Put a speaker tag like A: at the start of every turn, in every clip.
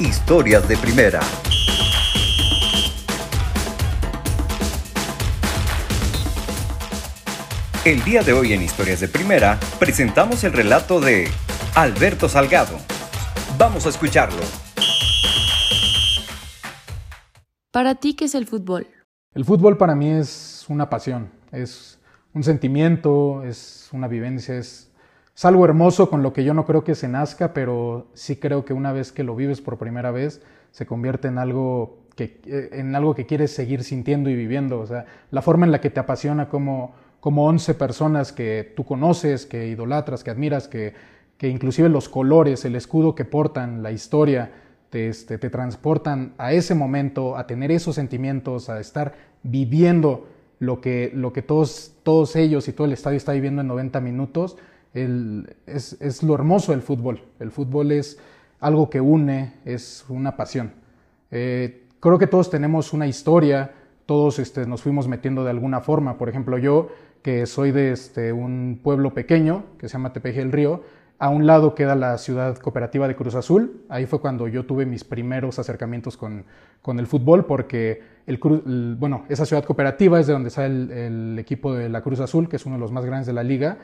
A: Historias de Primera. El día de hoy en Historias de Primera presentamos el relato de Alberto Salgado. Vamos a escucharlo.
B: Para ti, ¿qué es el fútbol?
C: El fútbol para mí es una pasión, es un sentimiento, es una vivencia, es, algo hermoso con lo que yo no creo que se nazca, pero sí creo que una vez que lo vives por primera vez, se convierte en algo que, eh, en algo que quieres seguir sintiendo y viviendo. O sea, la forma en la que te apasiona como como 11 personas que tú conoces, que idolatras, que admiras, que, que inclusive los colores, el escudo que portan, la historia, te, este, te transportan a ese momento, a tener esos sentimientos, a estar viviendo lo que, lo que todos, todos ellos y todo el estadio está viviendo en 90 minutos, el, es, es, lo hermoso del fútbol. El fútbol es algo que une, es una pasión. Eh, creo que todos tenemos una historia, todos este, nos fuimos metiendo de alguna forma. Por ejemplo, yo que soy de este, un pueblo pequeño que se llama Tepeji del Río. A un lado queda la ciudad cooperativa de Cruz Azul. Ahí fue cuando yo tuve mis primeros acercamientos con, con el fútbol, porque el, bueno, esa ciudad cooperativa es de donde sale el, el, equipo de la Cruz Azul, que es uno de los más grandes de la liga.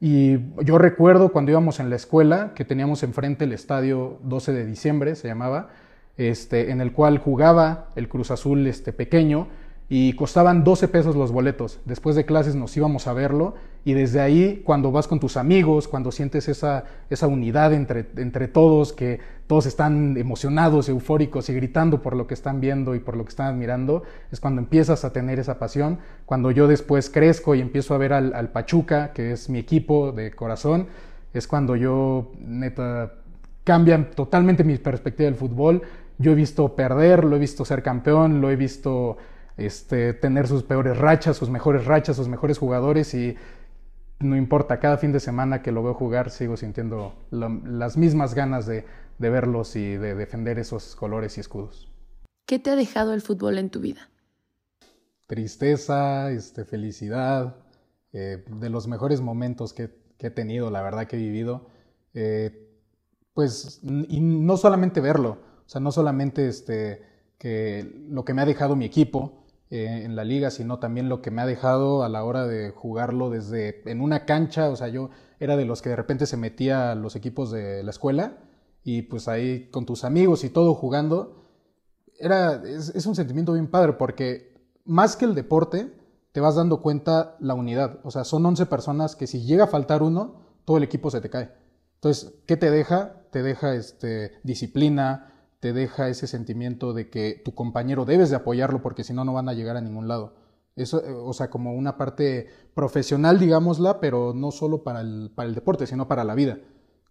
C: Y yo recuerdo cuando íbamos en la escuela que teníamos enfrente el estadio 12 de diciembre, se llamaba, este, en el cual jugaba el Cruz Azul este, pequeño y costaban 12 pesos los boletos. Después de clases nos íbamos a verlo y desde ahí cuando vas con tus amigos, cuando sientes esa, esa unidad entre, entre todos, que todos están emocionados, eufóricos y gritando por lo que están viendo y por lo que están admirando, es cuando empiezas a tener esa pasión. Cuando yo después crezco y empiezo a ver al, al Pachuca, que es mi equipo de corazón, es cuando yo neta cambian totalmente mi perspectiva del fútbol. Yo he visto perder, lo he visto ser campeón, lo he visto este, tener sus peores rachas, sus mejores rachas, sus mejores jugadores y no importa, cada fin de semana que lo veo jugar sigo sintiendo las mismas ganas de, verlos y de defender esos colores y escudos.
B: ¿Qué te ha dejado el fútbol en tu vida?
C: Tristeza, este, felicidad, eh, de los mejores momentos que, he tenido, la verdad que he vivido. Eh, pues, y no solamente verlo, o sea, no solamente este, que lo que me ha dejado mi equipo, eh, en la liga, sino también lo que me ha dejado a la hora de jugarlo desde en una cancha, o sea, yo era de los que de repente se metía a los equipos de la escuela y pues ahí con tus amigos y todo jugando, era, es, un sentimiento bien padre porque más que el deporte, te vas dando cuenta la unidad, o sea, son 11 personas que si llega a faltar uno, todo el equipo se te cae. Entonces, ¿qué te deja? Te deja este, disciplina, te deja ese sentimiento de que tu compañero debes de apoyarlo porque si no, no van a llegar a ningún lado. Eso, eh, o sea, como una parte profesional, digámosla, pero no solo para el, para el deporte, sino para la vida.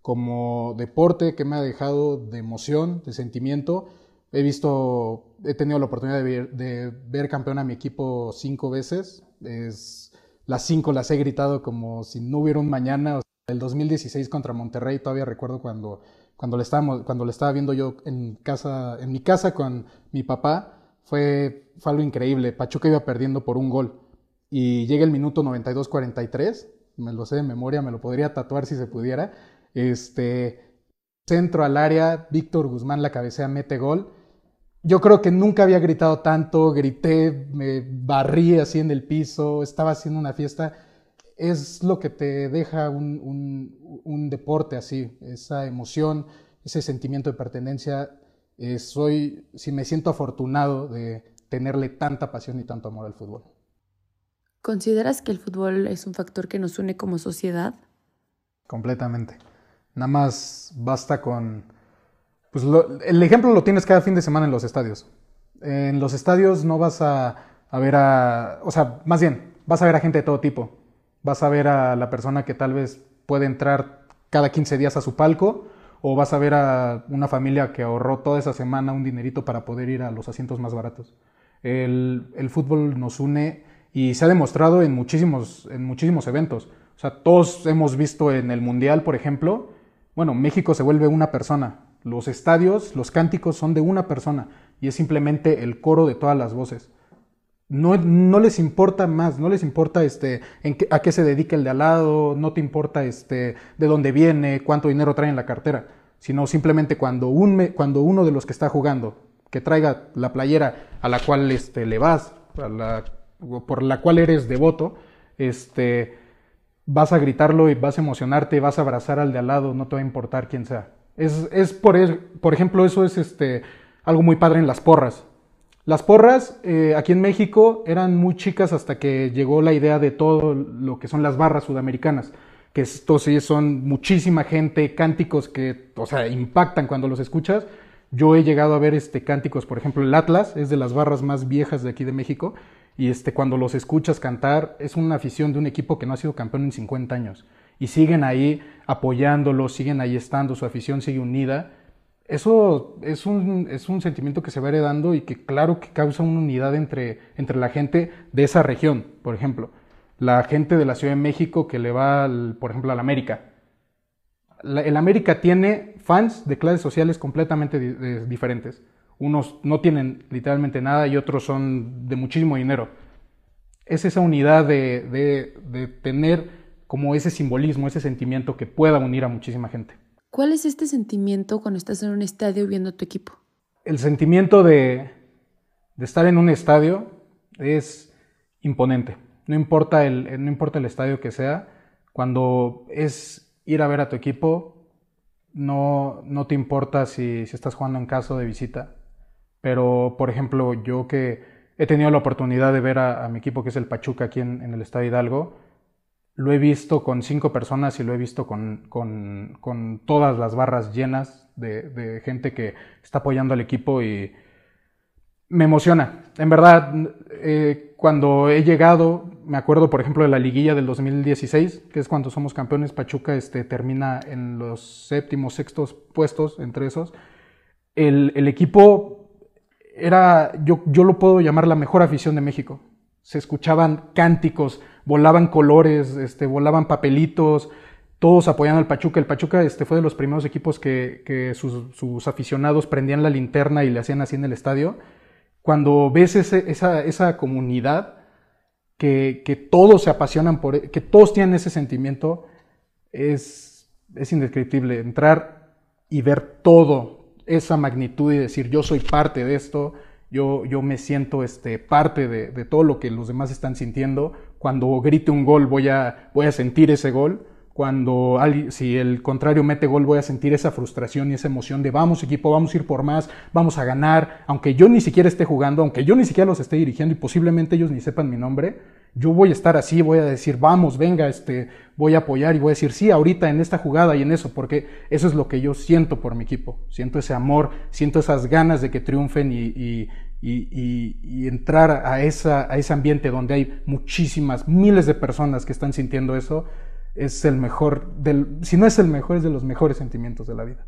C: Como deporte que me ha dejado de emoción, de sentimiento, he visto, he tenido la oportunidad de ver, campeón a mi equipo cinco veces. Es, las cinco las he gritado como si no hubiera un mañana. el 2016 contra Monterrey, todavía recuerdo cuando cuando le, estaba viendo yo en, casa, en mi casa con mi papá, fue, fue algo increíble. Pachuca iba perdiendo por un gol y llega el minuto 92-43, me lo sé de memoria, me lo podría tatuar si se pudiera. Este, centro al área, Víctor Guzmán la cabecea, mete gol. Yo creo que nunca había gritado tanto, grité, me barrí así en el piso, estaba haciendo una fiesta es lo que te deja un, deporte así, esa emoción, ese sentimiento de pertenencia. Eh, soy, si me siento afortunado de tenerle tanta pasión y tanto amor al fútbol.
B: ¿Consideras que el fútbol es un factor que nos une como sociedad?
C: Completamente. Nada más basta con... Pues el ejemplo lo tienes cada fin de semana en los estadios. En los estadios no vas a, a ver a... O sea, más bien, vas a ver a gente de todo tipo Vas a ver a la persona que tal vez puede entrar cada 15 días a su palco o vas a ver a una familia que ahorró toda esa semana un dinerito para poder ir a los asientos más baratos. El, el fútbol nos une y se ha demostrado en muchísimos, en muchísimos eventos. O sea, todos hemos visto en el Mundial, por ejemplo, bueno, México se vuelve una persona. Los estadios, los cánticos son de una persona y es simplemente el coro de todas las voces no, les importa más, no les importa este, en a qué se dedica el de al lado, no te importa este, de dónde viene, cuánto dinero trae en la cartera. sino simplemente cuando, un cuando uno de los que está jugando, que traiga la playera a la cual este, le vas, por la cual eres devoto, este, vas a gritarlo y vas a emocionarte, vas a abrazar al de al lado, no te va a importar quién sea. Es, es por, por ejemplo, eso es este, algo muy padre en las porras. Las porras eh, aquí en México eran muy chicas hasta que llegó la idea de todo lo que son las barras sudamericanas, que esto sí son muchísima gente, cánticos que, o sea, impactan cuando los escuchas. Yo he llegado a ver este cánticos, por ejemplo, el Atlas es de las barras más viejas de aquí de México y este cuando los escuchas cantar es una afición de un equipo que no ha sido campeón en 50 años y siguen ahí apoyándolos, siguen ahí estando, su afición sigue unida eso es un, es un sentimiento que se va heredando y que claro que causa una unidad entre, entre la gente de esa región, por ejemplo. La gente de la Ciudad de México que le va, por ejemplo, al América. el América tiene fans de clases sociales completamente diferentes. Unos no tienen literalmente nada y otros son de muchísimo dinero. Es esa unidad de, de, de tener como ese simbolismo, ese sentimiento que pueda unir a muchísima gente.
B: ¿Cuál es este sentimiento cuando estás en un estadio viendo a tu equipo?
C: El sentimiento de, estar en un estadio es imponente. No importa, el, no importa el estadio que sea, cuando es ir a ver a tu equipo, no, no te importa si, si estás jugando en caso de visita. Pero, por ejemplo, yo que he tenido la oportunidad de ver a, mi equipo, que es el Pachuca, aquí en, en el Estadio Hidalgo, lo he visto con cinco personas y lo he visto con, con, todas las barras llenas de, gente que está apoyando al equipo y me emociona. En verdad, eh, cuando he llegado, me acuerdo por ejemplo de la liguilla del 2016, que es cuando somos campeones, Pachuca este, termina en los séptimos, sextos puestos entre esos. El, el equipo era, yo, yo lo puedo llamar la mejor afición de México. Se escuchaban cánticos, volaban colores, este, volaban papelitos, todos apoyando al Pachuca. El Pachuca este, fue de los primeros equipos que, sus, aficionados prendían la linterna y le hacían así en el estadio. Cuando ves esa, esa, comunidad, que, todos se apasionan por, que todos tienen ese sentimiento, es, es indescriptible. Entrar y ver todo, esa magnitud y decir yo soy parte de esto, yo, yo me siento este, parte de, de, todo lo que los demás están sintiendo. Cuando grite un gol voy a, voy a sentir ese gol. Cuando si el contrario mete gol voy a sentir esa frustración y esa emoción de vamos equipo, vamos a ir por más, vamos a ganar, aunque yo ni siquiera esté jugando, aunque yo ni siquiera los esté dirigiendo y posiblemente ellos ni sepan mi nombre, yo voy a estar así, voy a decir, vamos, venga, este, voy a apoyar y voy a decir, sí, ahorita en esta jugada y en eso, porque eso es lo que yo siento por mi equipo. Siento ese amor, siento esas ganas de que triunfen y, y, y, entrar a, esa, a ese ambiente donde hay muchísimas, miles de personas que están sintiendo eso, es el mejor, del, si no es el mejor, es de los mejores sentimientos de la vida.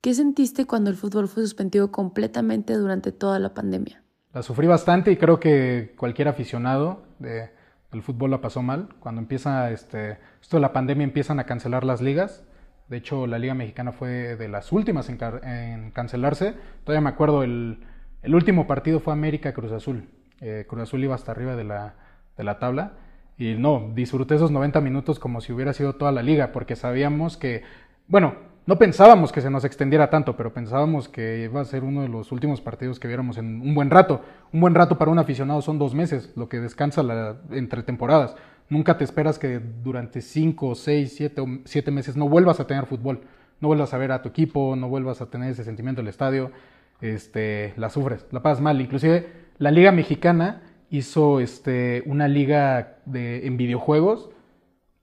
B: ¿Qué sentiste cuando el fútbol fue suspendido completamente durante toda la pandemia?
C: La sufrí bastante y creo que cualquier aficionado de, del fútbol la pasó mal. Cuando empieza este, esto de la pandemia empiezan a cancelar las ligas. De hecho, la Liga Mexicana fue de las últimas en, cancelarse. Todavía me acuerdo, el, último partido fue América Cruz Azul. Eh, Cruz Azul iba hasta arriba de la, de la tabla. Y no, disfruté esos 90 minutos como si hubiera sido toda la liga, porque sabíamos que, bueno, no pensábamos que se nos extendiera tanto, pero pensábamos que iba a ser uno de los últimos partidos que viéramos en un buen rato. Un buen rato para un aficionado son dos meses, lo que descansa la, entre temporadas. Nunca te esperas que durante cinco, seis, siete, siete meses no vuelvas a tener fútbol, no vuelvas a ver a tu equipo, no vuelvas a tener ese sentimiento del estadio. Este, la sufres, la pasas mal. Inclusive la Liga Mexicana hizo este, una liga de, en videojuegos.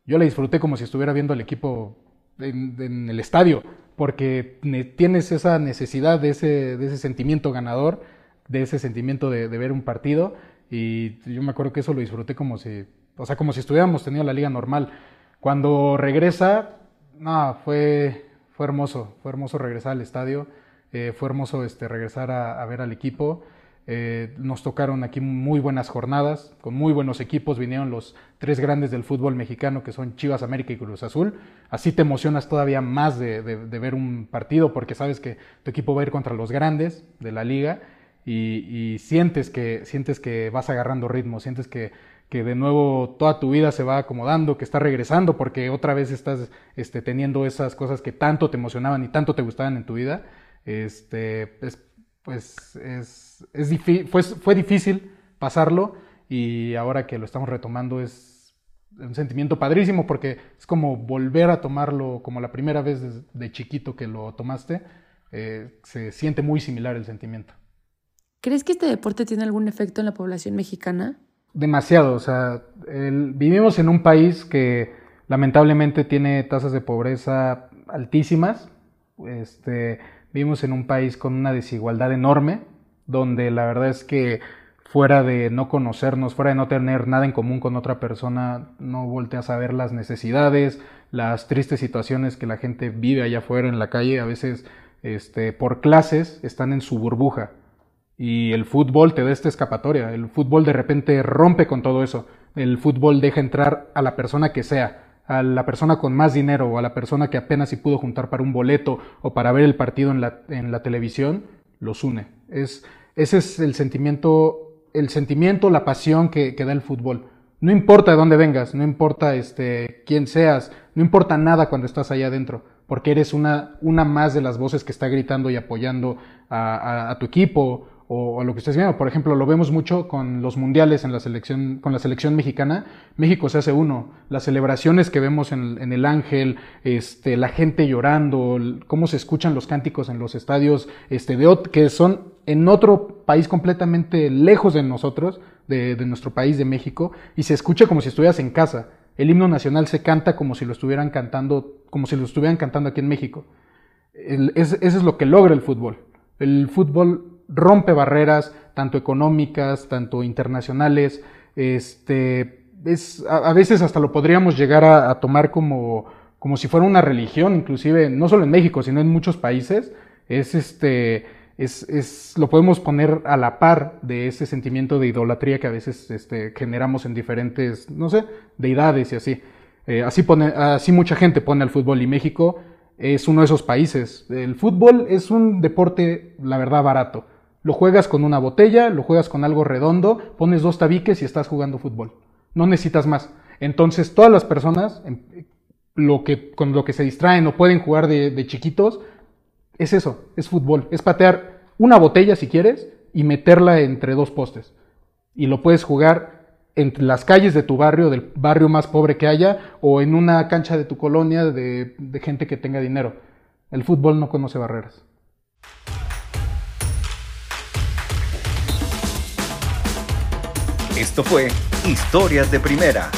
C: Yo la disfruté como si estuviera viendo al equipo en, el estadio, porque tienes esa necesidad de ese, de ese sentimiento ganador, de ese sentimiento de, ver un partido, y yo me acuerdo que eso lo disfruté como si, o sea, como si estuviéramos teniendo la liga normal. Cuando regresa, no, fue, fue hermoso, fue hermoso regresar al estadio, eh, fue hermoso este, regresar a ver al equipo. Eh, nos tocaron aquí muy buenas jornadas, con muy buenos equipos. Vinieron los tres grandes del fútbol mexicano, que son Chivas América y Cruz Azul. Así te emocionas todavía más de, ver un partido, porque sabes que tu equipo va a ir contra los grandes de la liga y, sientes, que, sientes que vas agarrando ritmo, sientes que, de nuevo toda tu vida se va acomodando, que está regresando porque otra vez estás este, teniendo esas cosas que tanto te emocionaban y tanto te gustaban en tu vida, este, pues es, es fue, fue difícil pasarlo y ahora que lo estamos retomando es un sentimiento padrísimo porque es como volver a tomarlo como la primera vez de, chiquito que lo tomaste, eh, se siente muy similar el sentimiento.
B: ¿Crees que este deporte tiene algún efecto en la población mexicana?
C: Demasiado, o sea, vivimos en un país que lamentablemente tiene tasas de pobreza altísimas, este, vivimos en un país con una desigualdad enorme, donde la verdad es que fuera de no conocernos, fuera de no tener nada en común con otra persona, no volteas a ver las necesidades, las tristes situaciones que la gente vive allá afuera en la calle, a veces este, por clases están en su burbuja. Y el fútbol te da esta escapatoria, el fútbol de repente rompe con todo eso, el fútbol deja entrar a la persona que sea, a la persona con más dinero o a la persona que apenas si pudo juntar para un boleto o para ver el partido en la, en la televisión, los une. Es, ese es el sentimiento el sentimiento, la pasión que, da el fútbol. No importa de dónde vengas, no importa este, quién seas, no importa nada cuando estás allá adentro, porque eres una, una más de las voces que está gritando y apoyando a, a tu equipo o, lo que estés viendo. Por ejemplo, lo vemos mucho con los mundiales en la selección, con la selección mexicana. México se hace uno. Las celebraciones que vemos en, el Ángel, este, la gente llorando, cómo se escuchan los cánticos en los estadios, este, que son en otro país completamente lejos de nosotros, de, nuestro país, de México, y se escucha como si estuvieras en casa. El himno nacional se canta como si lo estuvieran cantando, como si lo estuvieran cantando aquí en México. eso es lo que logra el fútbol. El fútbol rompe barreras, tanto económicas, tanto internacionales. Este, es, a, veces hasta lo podríamos llegar a, tomar como, como si fuera una religión, inclusive, no solo en México, sino en muchos países. Es este, es, es, lo podemos poner a la par de ese sentimiento de idolatría que a veces este, generamos en diferentes, no sé, deidades y así. Eh, así, pone, así mucha gente pone al fútbol y México es uno de esos países. El fútbol es un deporte, la verdad, barato. Lo juegas con una botella, lo juegas con algo redondo, pones dos tabiques y estás jugando fútbol. No necesitas más. Entonces, todas las personas, em, lo que, con lo que se distraen o pueden jugar de, chiquitos, es eso, es fútbol. Es patear una botella si quieres y meterla entre dos postes. Y lo puedes jugar entre las calles de tu barrio, del barrio más pobre que haya, o en una cancha de tu colonia de gente que tenga dinero. El fútbol no conoce barreras.
A: Esto fue Historias de Primera